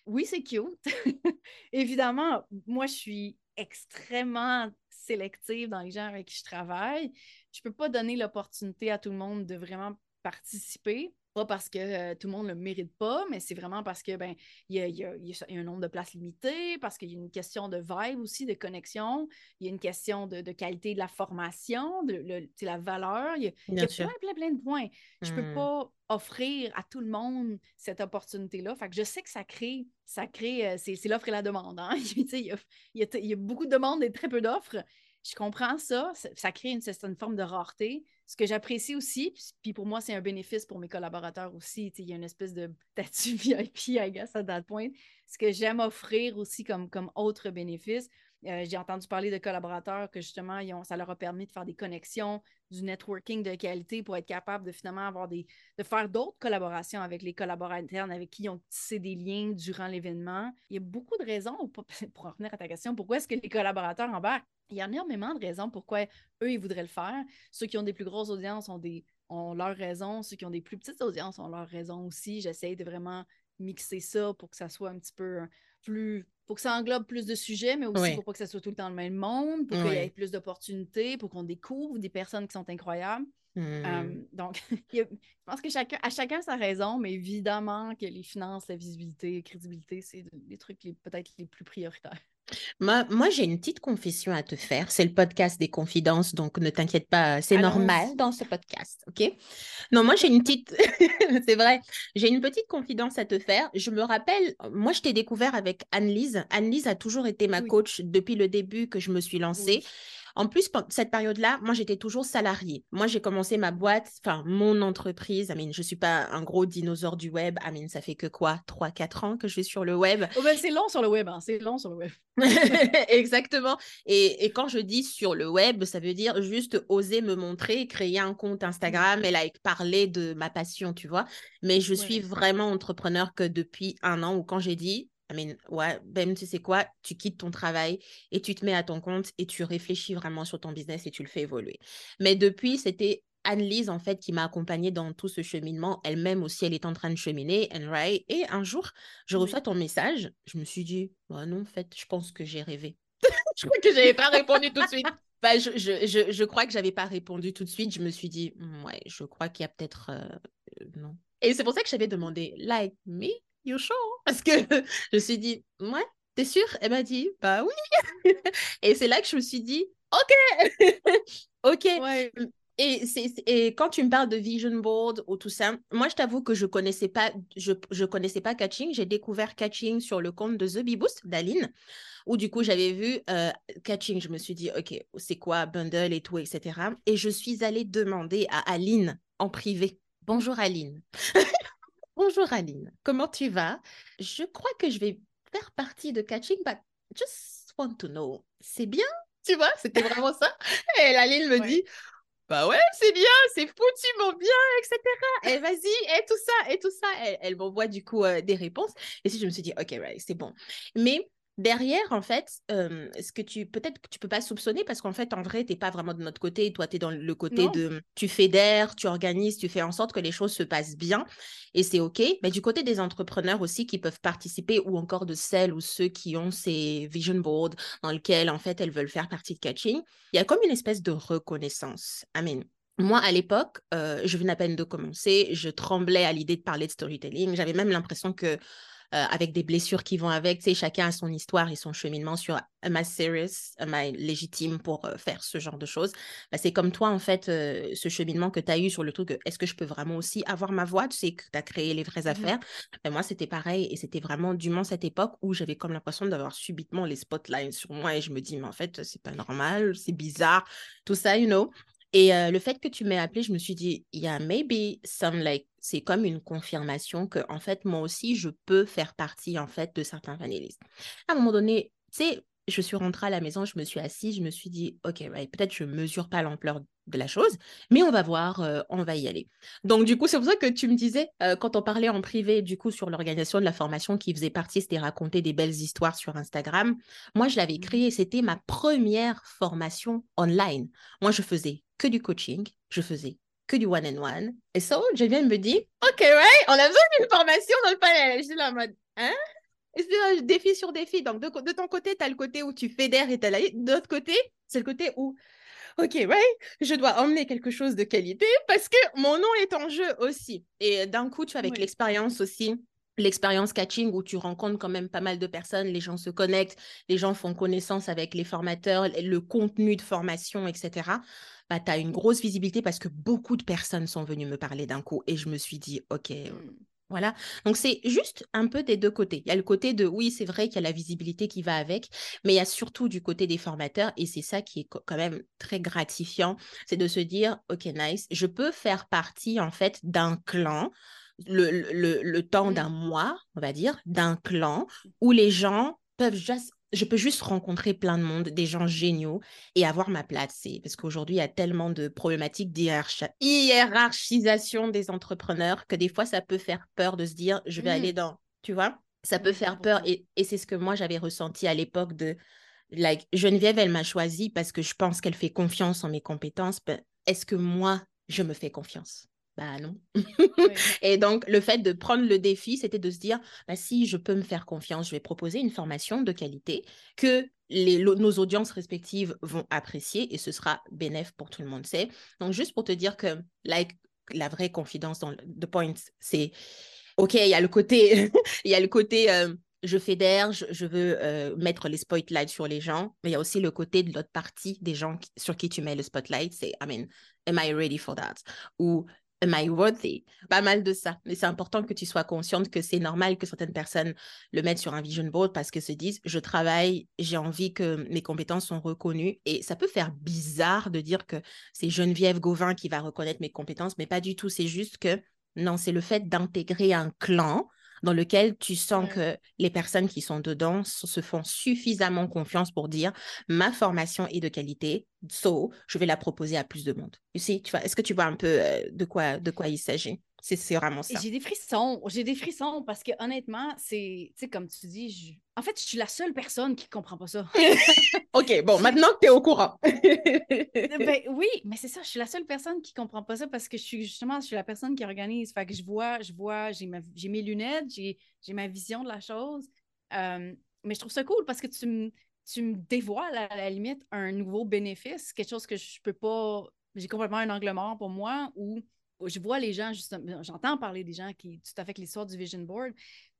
Speaker 2: oui, c'est cute. *laughs* Évidemment, moi, je suis extrêmement sélective dans les gens avec qui je travaille. Je ne peux pas donner l'opportunité à tout le monde de vraiment participer. Pas parce que euh, tout le monde ne le mérite pas, mais c'est vraiment parce que ben il y a, un nombre de places limitées, parce qu'il y a une question de vibe aussi, de connexion, il y a une question de, qualité de la formation, de la valeur. Il y a, plein, plein, plein de points. Je ne peux mmh. pas offrir à tout le monde cette opportunité-là. Fait que je sais que ça crée, ça crée, euh, c'est l'offre et la demande. Hein? il, y a, beaucoup de demandes et très peu d'offres. Je comprends ça, ça, crée une certaine forme de rareté. Ce que j'apprécie aussi, puis pour moi, c'est un bénéfice pour mes collaborateurs aussi. Il y a une espèce de statut *laughs* VIP, I guess, à that point. Ce que j'aime offrir aussi comme autre bénéfice, euh, j'ai entendu parler de collaborateurs que justement, ça leur a permis de faire des connexions, du networking de qualité pour être capable de finalement avoir des, de faire d'autres collaborations avec les collaborateurs internes avec qui ils ont tissé des liens durant l'événement. Il y a beaucoup de raisons, *laughs* pour revenir à ta question, pourquoi est-ce que les collaborateurs embarquent? Il y a énormément de raisons pourquoi eux, ils voudraient le faire. Ceux qui ont des plus grosses audiences ont, des, ont leurs raisons. Ceux qui ont des plus petites audiences ont leurs raisons aussi. J'essaie de vraiment mixer ça pour que ça soit un petit peu plus pour que ça englobe plus de sujets, mais aussi pour pas que ça soit tout le temps le même monde, pour qu'il y ait plus d'opportunités, pour qu'on découvre des personnes qui sont incroyables. Mmh. donc, *laughs* je pense que chacun, à chacun sa raison, mais évidemment que les finances, la visibilité, la crédibilité, c'est les trucs peut-être les plus prioritaires.
Speaker 1: Moi, moi j'ai une petite confession à te faire. C'est le podcast des confidences, donc ne t'inquiète pas, c'est normal dans ce podcast, ok? Non, moi j'ai une petite, *laughs* c'est vrai, j'ai une petite confidence à te faire. Je me rappelle, moi je t'ai découvert avec Anne-Lise. Anne-Lise a toujours été ma coach depuis le début que je me suis lancée. En plus, cette période-là, moi, j'étais toujours salariée. Moi, j'ai commencé ma boîte, enfin, mon entreprise. I mean, je ne suis pas un gros dinosaure du web. I mean, ça fait que quoi? 3-4 ans que je suis sur le web.
Speaker 2: Oh ben, c'est long sur le web. Hein. C'est long sur le web. *laughs*
Speaker 1: Exactement. Et, quand je dis sur le web, ça veut dire juste oser me montrer, créer un compte Instagram et like, parler de ma passion, tu vois. Mais je suis vraiment entrepreneur que depuis un an où quand j'ai dit I ouais, ben, tu sais quoi, tu quittes ton travail et tu te mets à ton compte et tu réfléchis vraiment sur ton business et tu le fais évoluer. Mais depuis, c'était Anne-Lise, en fait, qui m'a accompagnée dans tout ce cheminement. Elle-même aussi, elle est en train de cheminer. et un jour, je reçois ton message. Je me suis dit, bah non, en fait, je pense que j'ai rêvé. *laughs* je crois que je n'avais pas répondu tout de suite. Bah, je, je, je, je, crois que je n'avais pas répondu tout de suite. Je me suis dit, «Mmh, ouais, je crois qu'il y a peut-être. Euh, non. Et c'est pour ça que j'avais demandé, like me? You sure? Parce que *laughs* je me suis dit, ouais, t'es sûre? Elle m'a dit, bah oui. *laughs* et c'est là que je me suis dit, ok, *laughs* ok. Et, et quand tu me parles de vision board ou tout ça, moi je t'avoue que je connaissais pas, je, je connaissais pas Catching. J'ai découvert Catching sur le compte de The Bee Boost d'Aline, où du coup j'avais vu euh, Catching. Je me suis dit, ok, c'est quoi bundle et tout, etc. Et je suis allée demander à Aline en privé. Bonjour Aline. Bonjour Aline, comment tu vas? Je crois que je vais faire partie de Catching, but just want to know. C'est bien, tu vois C'était vraiment ça. *laughs* Et Aline me dit, bah ouais, c'est bien, c'est foutument bien, etc. Et vas-y, et tout ça, et tout ça. Elle, m'envoie du coup euh, des réponses. Et si je me suis dit, ok, right, c'est bon. Mais derrière, en fait, ce que tu peut-être que tu peux pas soupçonner parce qu'en fait, en vrai, tu n'es pas vraiment de notre côté. Toi, tu es dans le côté de tu fédères, tu organises, tu fais en sorte que les choses se passent bien et c'est OK. Mais du côté des entrepreneurs aussi qui peuvent participer ou encore de celles ou ceux qui ont ces vision boards dans lesquels, en fait, elles veulent faire partie de catching, il y a comme une espèce de reconnaissance. Amen. Moi, à l'époque, je venais à peine de commencer, je tremblais à l'idée de parler de storytelling. J'avais même l'impression que euh, avec des blessures qui vont avec. Tu sais, chacun a son histoire et son cheminement sur am I serious, am I légitime pour euh, faire ce genre de choses. Bah, c'est comme toi, en fait, euh, ce cheminement que tu as eu sur le truc, est-ce que je peux vraiment aussi avoir ma voix? Tu sais, que tu as créé les vraies mmh affaires. Bah, moi, c'était pareil et c'était vraiment durant cette époque où j'avais comme l'impression d'avoir subitement les spotlights sur moi et je me dis, mais en fait, c'est pas normal, c'est bizarre, tout ça, you know. Et le fait que tu m'aies appelé, je me suis dit, il y a maybe some like, c'est comme une confirmation que, en fait, moi aussi, je peux faire partie, en fait, de certains panélistes. À un moment donné, tu sais, je suis rentrée à la maison, je me suis assise, je me suis dit, OK, peut-être je ne mesure pas l'ampleur de la chose, mais on va voir, euh, on va y aller. Donc, du coup, c'est pour ça que tu me disais, euh, quand on parlait en privé, du coup, sur l'organisation de la formation qui faisait partie, c'était raconter des belles histoires sur Instagram. Moi, je l'avais mmh créé, c'était ma première formation online. Moi, je faisais que du coaching, je faisais que du one-on-one. Et viens de me dire, OK, right, on a besoin d'une formation dans le panel. Je suis là en mode, hein? Et c'est défi sur défi. Donc, de, ton côté, tu as le côté où tu fédères et tu as la... De l'autre côté, c'est le côté où, OK, right, je dois emmener quelque chose de qualité parce que mon nom est en jeu aussi. Et d'un coup, tu avec l'expérience aussi, l'expérience catching où tu rencontres quand même pas mal de personnes, les gens se connectent, les gens font connaissance avec les formateurs, le contenu de formation, etc. Bah, tu as une grosse visibilité parce que beaucoup de personnes sont venues me parler d'un coup et je me suis dit, OK, mmh. Voilà. Donc, c'est juste un peu des deux côtés. Il y a le côté de, oui, c'est vrai qu'il y a la visibilité qui va avec, mais il y a surtout du côté des formateurs, et c'est ça qui est quand même très gratifiant, c'est de se dire, OK, nice, je peux faire partie, en fait, d'un clan, le, le, le temps mmh. d'un mois, on va dire, d'un clan, où les gens peuvent juste je peux juste rencontrer plein de monde, des gens géniaux et avoir ma place. Parce qu'aujourd'hui, il y a tellement de problématiques d'hiérarchisation des entrepreneurs que des fois, ça peut faire peur de se dire, je vais mmh. aller dans, tu vois, ça peut faire peur. Et, c'est ce que moi, j'avais ressenti à l'époque de, like, Geneviève, elle m'a choisi parce que je pense qu'elle fait confiance en mes compétences. Est-ce que moi, je me fais confiance? Bah non. *laughs* et donc, le fait de prendre le défi, c'était de se dire, bah, si je peux me faire confiance, je vais proposer une formation de qualité que les, nos audiences respectives vont apprécier et ce sera bénéf pour tout le monde. C'est donc juste pour te dire que like, la vraie confidence dans The Point, c'est OK, il y a le côté, *laughs* il y a le côté euh, je fédère, je, je veux euh, mettre les spotlights sur les gens, mais il y a aussi le côté de l'autre partie des gens sur qui tu mets le spotlight, c'est I mean, am I ready for that? Ou am I worthy? Pas mal de ça. Mais c'est important que tu sois consciente que c'est normal que certaines personnes le mettent sur un vision board parce que se disent, je travaille, j'ai envie que mes compétences sont reconnues. Et ça peut faire bizarre de dire que c'est Geneviève Gauvin qui va reconnaître mes compétences, mais pas du tout. C'est juste que non, c'est le fait d'intégrer un clan dans lequel tu sens que les personnes qui sont dedans se font suffisamment confiance pour dire ma formation est de qualité, so je vais la proposer à plus de monde. Tu vois, est-ce que tu vois un peu euh, de quoi de quoi il s'agit? C'est vraiment ça.
Speaker 2: J'ai des frissons. J'ai des frissons parce que honnêtement, c'est, tu sais, comme tu dis, en fait, je suis la seule personne qui comprend pas ça. *laughs*
Speaker 1: OK, bon, *laughs* maintenant que tu es au courant.
Speaker 2: ben, mais c'est ça, je suis la seule personne qui comprend pas ça parce que je suis justement, je suis la personne qui organise. Fait que je vois, je vois, j'ai, mes lunettes, j'ai, ma vision de la chose. Mais je trouve ça cool parce que tu me, tu me dévoiles à la limite un nouveau bénéfice, quelque chose que je peux pas. J'ai complètement un angle mort pour moi ou je vois les gens, justement, j'entends parler des gens qui, tout à fait l'histoire du Vision Board,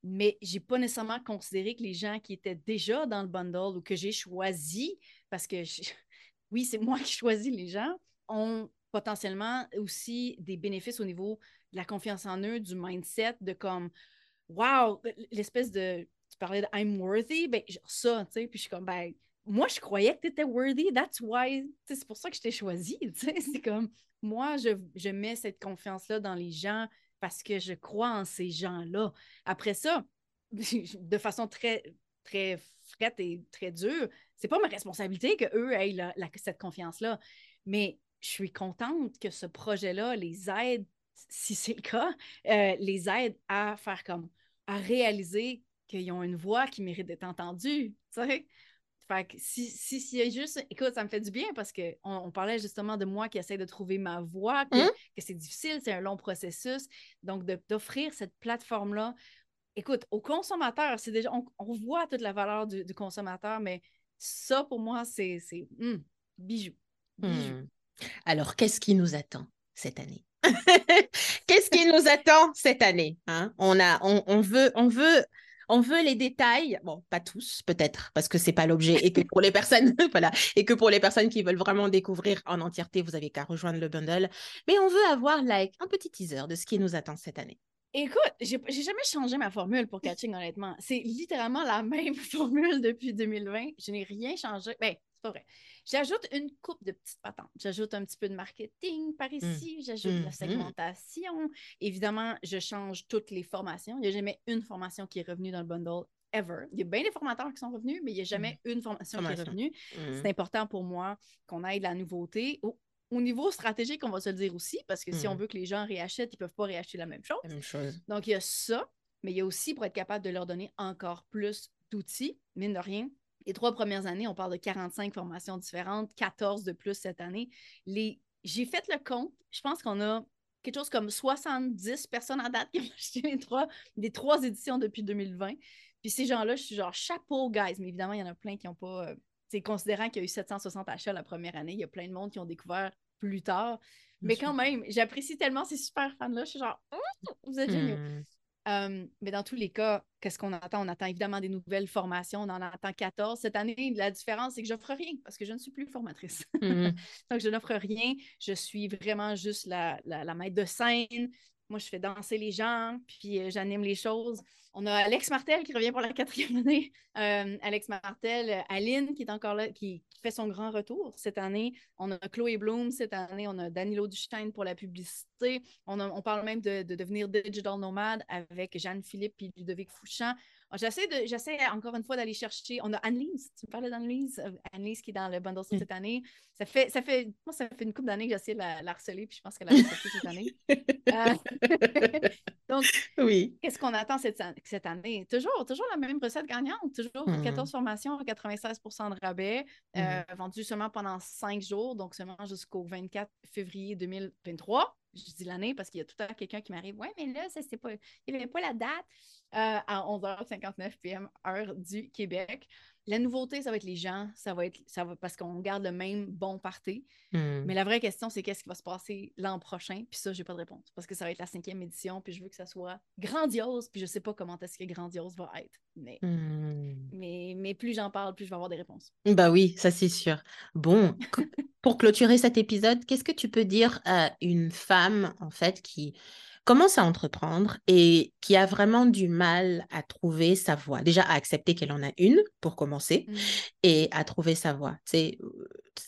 Speaker 2: mais je n'ai pas nécessairement considéré que les gens qui étaient déjà dans le bundle ou que j'ai choisi, parce que *laughs* oui, c'est moi qui choisis les gens, ont potentiellement aussi des bénéfices au niveau de la confiance en eux, du mindset, de comme, wow, l'espèce de, tu parlais de I'm worthy, ben ça, tu sais, puis je suis comme, ben, moi, je croyais que tu étais worthy, that's why, c'est pour ça que je t'ai choisi, tu sais, *laughs* c'est comme, moi, je, mets cette confiance-là dans les gens parce que je crois en ces gens-là. Après ça, *laughs* de façon très, très frette et très dure, c'est pas ma responsabilité qu'eux aient cette confiance-là. Mais je suis contente que ce projet-là les aide, si c'est le cas, euh, les aide à faire comme, à réaliser qu'ils ont une voix qui mérite d'être entendue. Fait que si, si, si y a juste. Écoute, ça me fait du bien parce qu'on on parlait justement de moi qui essaie de trouver ma voix, que,
Speaker 1: Hum.
Speaker 2: que c'est difficile, c'est un long processus. Donc, d'offrir cette plateforme-là. Écoute, aux consommateurs, c'est déjà. On, on voit toute la valeur du, du consommateur, mais ça, pour moi, c'est c'est, hum, bijou. Bijou.
Speaker 1: Hmm. Alors, qu'est-ce qui nous attend cette année? *laughs* Qu'est-ce qui nous attend cette année hein? On, a, on, on veut, on, veut, on veut les détails. Bon, pas tous, peut-être, parce que c'est pas l'objet. Et que pour les personnes, *laughs* voilà, et que pour les personnes qui veulent vraiment découvrir en entièreté, vous avez qu'à rejoindre le bundle. Mais on veut avoir like, un petit teaser de ce qui nous attend cette année.
Speaker 2: Écoute, j'ai jamais changé ma formule pour catching, honnêtement. C'est littéralement la même *laughs* formule depuis 2020. Je n'ai rien changé. Ben, pas vrai. J'ajoute une coupe de petites patentes. J'ajoute un petit peu de marketing par ici. J'ajoute la segmentation. Évidemment, je change toutes les formations. Il n'y a jamais une formation qui est revenue dans le bundle ever. Il y a bien des formateurs qui sont revenus, mais il n'y a jamais une formation qui est revenue.
Speaker 1: Hmm.
Speaker 2: C'est important pour moi qu'on aille de la nouveauté. Au, au niveau stratégique, on va se le dire aussi, parce que si on veut que les gens réachètent, ils ne peuvent pas réacheter la même chose.
Speaker 1: La même chose.
Speaker 2: Donc, il y a ça, mais il y a aussi pour être capable de leur donner encore plus d'outils, mine de rien. Les trois premières années, on parle de 45 formations différentes, 14 de plus cette année. Les... J'ai fait le compte, je pense qu'on a quelque chose comme 70 personnes en date qui ont *laughs* acheté les trois, les trois éditions depuis 2020. Puis ces gens-là, je suis genre chapeau, guys. Mais évidemment, il y en a plein qui n'ont pas. euh, c'est considérant qu'il y a eu 760 achats la première année, il y a plein de monde qui ont découvert plus tard. Mais quand même, j'apprécie tellement ces super fans-là. Je suis genre, Hum, vous êtes géniaux.
Speaker 1: Hmm.
Speaker 2: Euh, mais dans tous les cas, qu'est-ce qu'on attend? On attend évidemment des nouvelles formations. On en attend 14. Cette année, la différence, c'est que j'offre rien parce que je ne suis plus formatrice.
Speaker 1: Mhm. *laughs*
Speaker 2: Donc, je n'offre rien. Je suis vraiment juste la, la, la maître de scène. Moi, je fais danser les gens, puis euh, j'anime les choses. On a Alex Martel qui revient pour la quatrième année. *laughs* Euh, Alex Martel, euh, Aline qui est encore là, qui, fait son grand retour cette année. On a Chloé Bloom cette année. On a Danilo Duchesne pour la publicité. On, parle même de, de devenir digital nomade avec Jeanne Philippe et Ludovic Fouchant. J'essaie, de, j'essaie encore une fois d'aller chercher. On a Anne-Lise. Tu me parlais d'Anne-Lise? Euh, Anne-Lise qui est dans le bundle
Speaker 1: Mm.
Speaker 2: cette année. Ça fait, ça fait, moi, ça fait une couple d'années que j'essaie de la, la harceler, puis je pense qu'elle a cette année. *laughs* Euh, *laughs* donc,
Speaker 1: oui.
Speaker 2: Qu'est-ce qu'on attend cette, cette année? Toujours, toujours la même recette gagnante. Toujours
Speaker 1: Mhm.
Speaker 2: 14 formations à 96% de rabais, euh, vendues seulement pendant 5 jours, donc seulement jusqu'au 24 février 2023. Je dis l'année parce qu'il y a tout le temps quelqu'un qui m'arrive. Ouais, mais là, ça, c'est pas, il n'y avait pas la date euh, à 11h59 p.m. heure du Québec. La nouveauté, ça va être les gens, ça va être, ça va, parce qu'on garde le même bon party.
Speaker 1: Hmm.
Speaker 2: Mais la vraie question, c'est qu'est-ce qui va se passer l'an prochain? Puis ça, j'ai pas de réponse. Parce que ça va être la cinquième édition, puis je veux que ça soit grandiose, puis je sais pas comment est-ce que grandiose va être. Mais,
Speaker 1: Hmm.
Speaker 2: mais, mais plus j'en parle, plus je vais avoir des réponses.
Speaker 1: Bah oui, ça c'est sûr. Bon, *laughs* pour clôturer cet épisode, qu'est-ce que tu peux dire à une femme, en fait, qui commence à entreprendre et qui a vraiment du mal à trouver sa voie? Déjà, à accepter qu'elle en a une, pour commencer,
Speaker 2: Mm.
Speaker 1: et à trouver sa voie. C'est,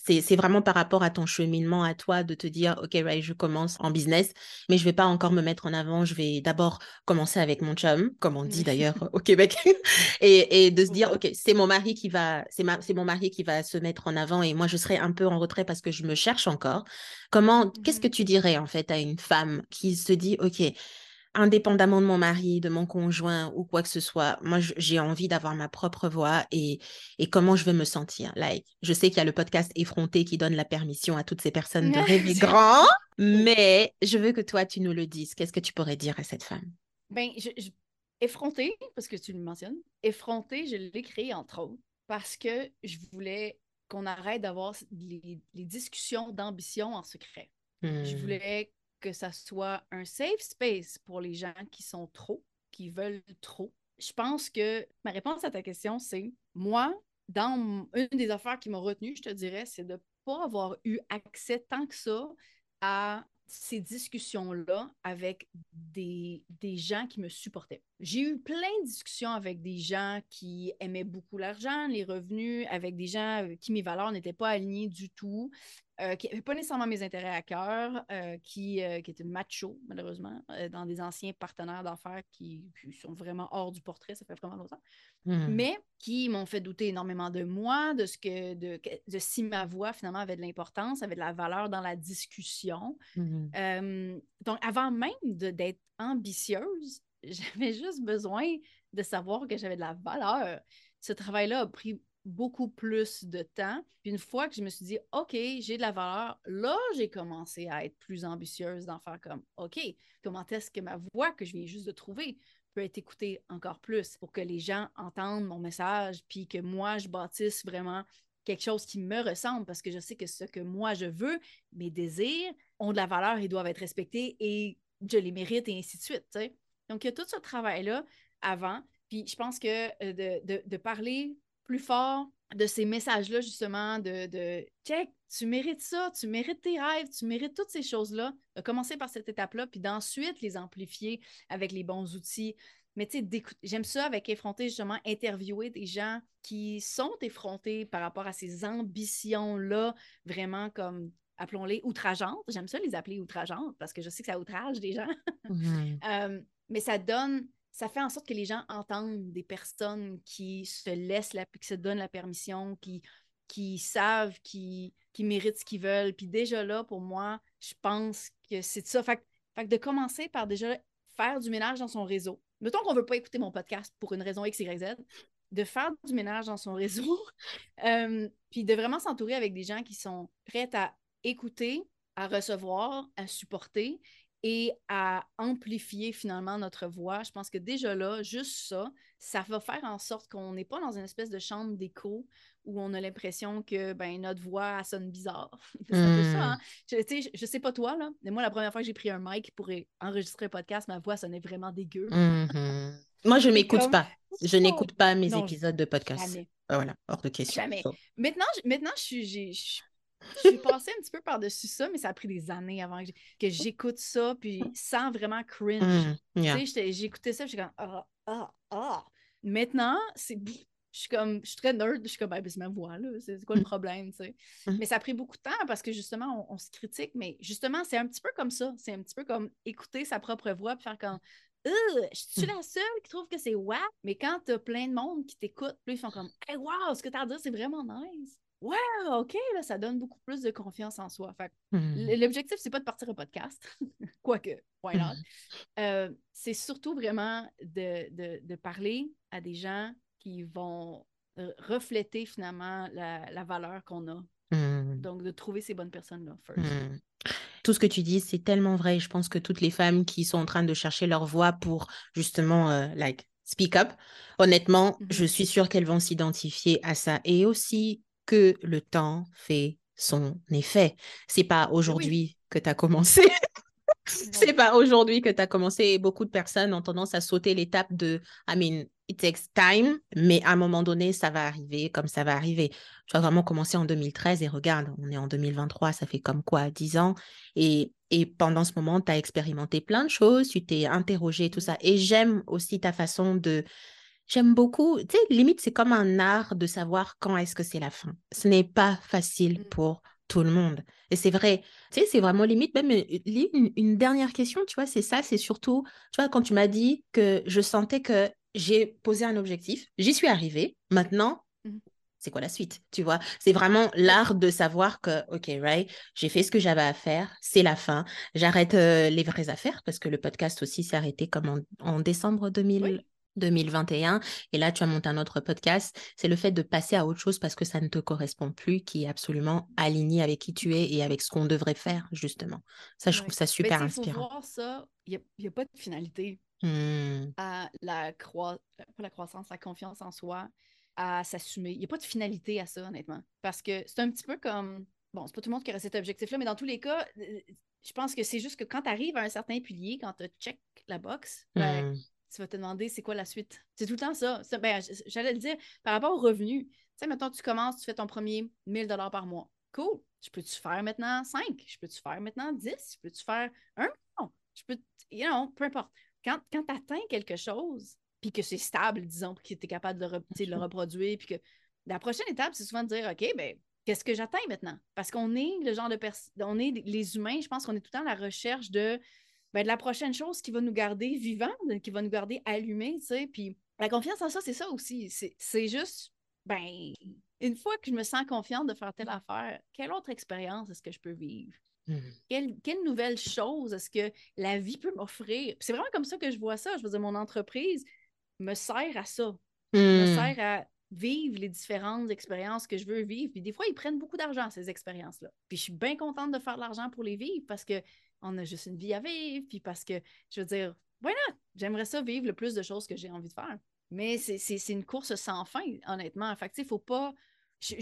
Speaker 1: c'est, vraiment par rapport à ton cheminement à toi de te dire, OK, Ray, je commence en business, mais je vais pas encore me mettre en avant. Je vais d'abord commencer avec mon chum, comme on dit
Speaker 2: Oui.
Speaker 1: d'ailleurs au Québec, *laughs* et, et de se dire. OK, c'est mon mari qui va, c'est ma, mon mari qui va se mettre en avant et moi, je serai un peu en retrait parce que je me cherche encore. Comment, qu'est-ce que
Speaker 2: Mhm.
Speaker 1: tu dirais en fait à une femme qui se dit, OK, indépendamment de mon mari, de mon conjoint ou quoi que ce soit, moi, j'ai envie d'avoir ma propre voix et, et comment je veux me sentir. Like, je sais qu'il y a le podcast Effronté qui donne la permission à toutes ces personnes de rêver grand, mais je veux que toi, tu nous le dises. Qu'est-ce que tu pourrais dire à cette femme?
Speaker 2: Ben, je, parce que tu le mentionnes, effronté, je l'ai créé entre autres parce que je voulais qu'on arrête d'avoir les, les discussions d'ambition en secret. Je
Speaker 1: Hmm.
Speaker 2: voulais que ça soit un safe space pour les gens qui sont trop, qui veulent trop. Je pense que ma réponse à ta question, c'est moi, dans une des affaires qui m'a retenue, je te dirais, c'est de ne pas avoir eu accès tant que ça à ces discussions-là avec des, des gens qui me supportaient. J'ai eu plein de discussions avec des gens qui aimaient beaucoup l'argent, les revenus, avec des gens qui mes valeurs n'étaient pas alignées du tout, euh, qui n'avaient pas nécessairement mes intérêts à cœur, euh, qui, euh, qui étaient machos, malheureusement, euh, dans des anciens partenaires d'affaires qui, qui sont vraiment hors du portrait, ça fait vraiment longtemps
Speaker 1: Hmm.
Speaker 2: mais qui m'ont fait douter énormément de moi, de ce que de, de si ma voix finalement avait de l'importance, avait de la valeur dans la discussion.
Speaker 1: Hmm.
Speaker 2: Donc, avant même d'être ambitieuse, *laughs* j'avais juste besoin de savoir que j'avais de la valeur, ce travail-là a pris beaucoup plus de temps. Puis une fois que je me suis dit, OK, j'ai de la valeur, là, j'ai commencé à être plus ambitieuse d'en faire comme, OK, comment est-ce que ma voix que je viens juste de trouver peut être écoutée encore plus pour que les gens entendent mon message, puis que moi, je bâtisse vraiment quelque chose qui me ressemble parce que je sais que ce que moi je veux, mes désirs ont de la valeur et doivent être respectés et je les mérite et ainsi de suite. Donc, il y a tout ce travail-là avant. Puis je pense que euh, de, de parler plus fort de ces messages-là, justement, de, de check, tu mérites ça, tu mérites tes rêves, tu mérites toutes ces choses-là, de commencer par cette étape-là, puis d'ensuite les amplifier avec les bons outils. Mais tu sais, j'aime ça avec effronter, justement, interviewer des gens qui sont effrontés par rapport à ces ambitions-là, vraiment comme, appelons-les outrageantes. J'aime ça les appeler outrageantes parce que je sais que ça outrage des gens. Mmh. *laughs* Euh, mais ça donne ça fait en sorte que les gens entendent des personnes qui se laissent, la, qui se donnent la permission, qui, savent, qui, qui méritent ce qu'ils veulent. Puis déjà là, pour moi, je pense que c'est ça. Fait, fait de commencer par déjà faire du ménage dans son réseau. Mettons qu'on ne veut pas écouter mon podcast pour une raison X, Y, Z, de faire du ménage dans son *laughs* réseau, euh, puis de vraiment s'entourer avec des gens qui sont prêts à écouter, à recevoir, à supporter et à amplifier finalement notre voix. Je pense que déjà là, juste ça, ça va faire en sorte qu'on n'est pas dans une espèce de chambre d'écho où on a l'impression que ben, notre voix sonne bizarre. *laughs* c'est un peu ça. Hein. Hmm. Je, je, sais pas toi, là, mais moi, la première fois que j'ai pris un mic pour enregistrer un podcast, ma voix sonnait vraiment dégueu.
Speaker 1: Mm-hmm. Moi, je m'écoute pas. Je n'écoute pas mes épisodes de podcast. Voilà, hors de question.
Speaker 2: Jamais. Maintenant, maintenant je suis je suis passée un petit peu par-dessus ça, mais ça a pris des années avant que j'écoute ça, puis sans vraiment cringe. Mm, tu sais, j'écoutais ça, je suis comme ah, ah, ah. Maintenant, c'est. Je suis comme, je suis très nerd, je suis comme, ben, c'est ma voix, là, c'est quoi le mm. problème, tu sais? Mm. Mais ça a pris beaucoup de temps parce que justement, on, se critique, mais justement, c'est un petit peu comme ça. C'est un petit peu comme écouter sa propre voix, puis faire comme, je suis la seule qui trouve que c'est wack, mais quand t'as plein de monde qui t'écoute, puis ils font comme, hey, wow, ce que t'as à dire, c'est vraiment nice ouais, OK, là, ça donne beaucoup plus de confiance en soi. Fait mmh. L'objectif, c'est pas de partir au podcast, *laughs* quoique, why not? Mmh. Euh, c'est surtout vraiment de, parler à des gens qui vont refléter finalement la, valeur qu'on a. Mmh. Donc, de trouver ces bonnes personnes-là, first.
Speaker 1: Tout ce que tu dis, c'est tellement vrai. Je pense que toutes les femmes qui sont en train de chercher leur voix pour justement, euh, like, speak up, honnêtement, je suis sûre qu'elles vont s'identifier à ça. Et aussi, que le temps fait son effet. C'est pas aujourd'hui que tu as commencé. *laughs* c'est pas aujourd'hui que tu as commencé et beaucoup de personnes ont tendance à sauter l'étape de I mean, it takes time, mais à un moment donné, ça va arriver comme ça va arriver. Tu as vraiment commencé en 2013 et regarde, on est en 2023, ça fait comme quoi, 10 ans. Et, et pendant ce moment, tu as expérimenté plein de choses, tu t'es interrogé, tout ça. Et j'aime aussi ta façon de J'aime beaucoup, tu sais, limite, c'est comme un art de savoir quand est-ce que c'est la fin. Ce n'est pas facile mmh. pour tout le monde. Et c'est vrai, tu sais, c'est vraiment limite. Même une, une, dernière question, tu vois, c'est ça, c'est surtout, tu vois, quand tu m'as dit que je sentais que j'ai posé un objectif, j'y suis arrivée. Maintenant, mmh. c'est quoi la suite, tu vois? C'est vraiment l'art de savoir que, OK, right, j'ai fait ce que j'avais à faire, c'est la fin. J'arrête euh, les vraies affaires parce que le podcast aussi s'est arrêté comme en, décembre 2000. 2021. Et là, tu as monté un autre podcast. C'est le fait de passer à autre chose parce que ça ne te correspond plus, qui est absolument aligné avec qui tu es et avec ce qu'on devrait faire, justement. Ça, je trouve ça super inspirant.
Speaker 2: Pour voir ça, il n'y a, pas de finalité mmh. à la, la croissance, la confiance en soi, à s'assumer. Il n'y a pas de finalité à ça, honnêtement. Parce que c'est un petit peu comme. Bon, c'est pas tout le monde qui aurait cet objectif-là, mais dans tous les cas, euh, je pense que c'est juste que quand tu arrives à un certain pilier, quand tu check la box, ben, mmh tu vas te demander c'est quoi la suite. C'est tout le temps ça. ben, J'allais le dire par rapport aux revenus. Tu sais, maintenant tu commences, tu fais ton premier 1000 par mois. Cool. Je peux-tu faire maintenant 5? Je peux-tu faire maintenant 10? Je peux-tu faire 1? Non. Je peux, you know, peu importe. Quand, quand tu atteins quelque chose, puis que c'est stable, disons, puis que tu es capable de, de, le *laughs* reproduire, puis que la prochaine étape, c'est souvent de dire, OK, ben qu'est-ce que j'atteins maintenant? Parce qu'on est le genre de personne, on est les humains, je pense qu'on est tout le temps à la recherche de ben, la prochaine chose qui va nous garder vivants, qui va nous garder allumés, tu sais. Puis la confiance en ça, c'est ça aussi. C'est juste, ben, une fois que je me sens confiante de faire telle affaire, quelle autre expérience est-ce que je peux vivre? Mmh. Quelle, quelle, nouvelle chose est-ce que la vie peut m'offrir? C'est vraiment comme ça que je vois ça. Je veux dire, mon entreprise, me sert à ça. Me
Speaker 1: Hmm.
Speaker 2: sert à vivre les différentes expériences que je veux vivre. Puis des fois, ils prennent beaucoup d'argent, ces expériences-là. Puis je suis bien contente de faire de l'argent pour les vivre parce que on a juste une vie à vivre. Puis parce que, je veux dire, not? J'aimerais ça vivre le plus de choses que j'ai envie de faire. Mais c'est- une course sans fin, honnêtement. Fait il faut pas. je-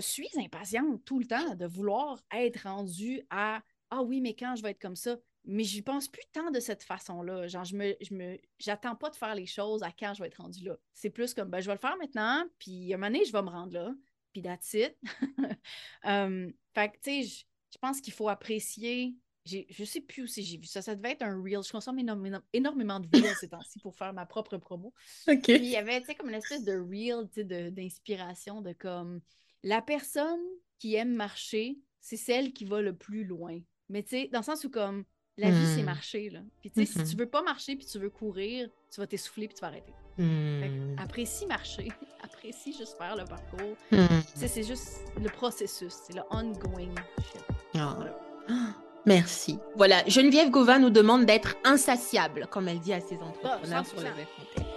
Speaker 2: suis impatiente tout le temps de vouloir être rendue à Ah oui, mais quand je vais être comme ça? Mais je pense plus tant de cette façon-là. Genre, je me, je me, j'attends pas de faire les choses à quand je vais être rendue là. C'est plus comme, ben, je vais le faire maintenant, puis un moment donné, je vais me rendre là, puis that's it. *laughs* Euh, fait que, tu sais, je pense qu'il faut apprécier. Je sais plus où si j'ai vu ça. Ça devait être un reel. Je consomme énormément, énormément de reels ces temps-ci pour faire ma propre promo.
Speaker 1: Ok.
Speaker 2: Puis il y avait, tu sais, comme une espèce de reel, de- d'inspiration de comme la personne qui aime marcher, c'est celle qui va le plus loin. Mais tu sais, dans le sens où comme la vie, c'est
Speaker 1: Hmm.
Speaker 2: marcher, là. Puis tu sais, si tu veux pas marcher puis tu veux courir, tu vas t'essouffler puis tu vas arrêter. Que apprécie marcher, *laughs* apprécie juste faire le parcours.
Speaker 1: Hmm.
Speaker 2: C'est juste le processus, c'est le ongoing shit.
Speaker 1: Ah.
Speaker 2: Voilà.
Speaker 1: Merci. Voilà, Geneviève Gauvin nous demande d'être insatiable, comme elle dit à ses entrepreneurs sur les
Speaker 2: 100%.
Speaker 1: effrontés.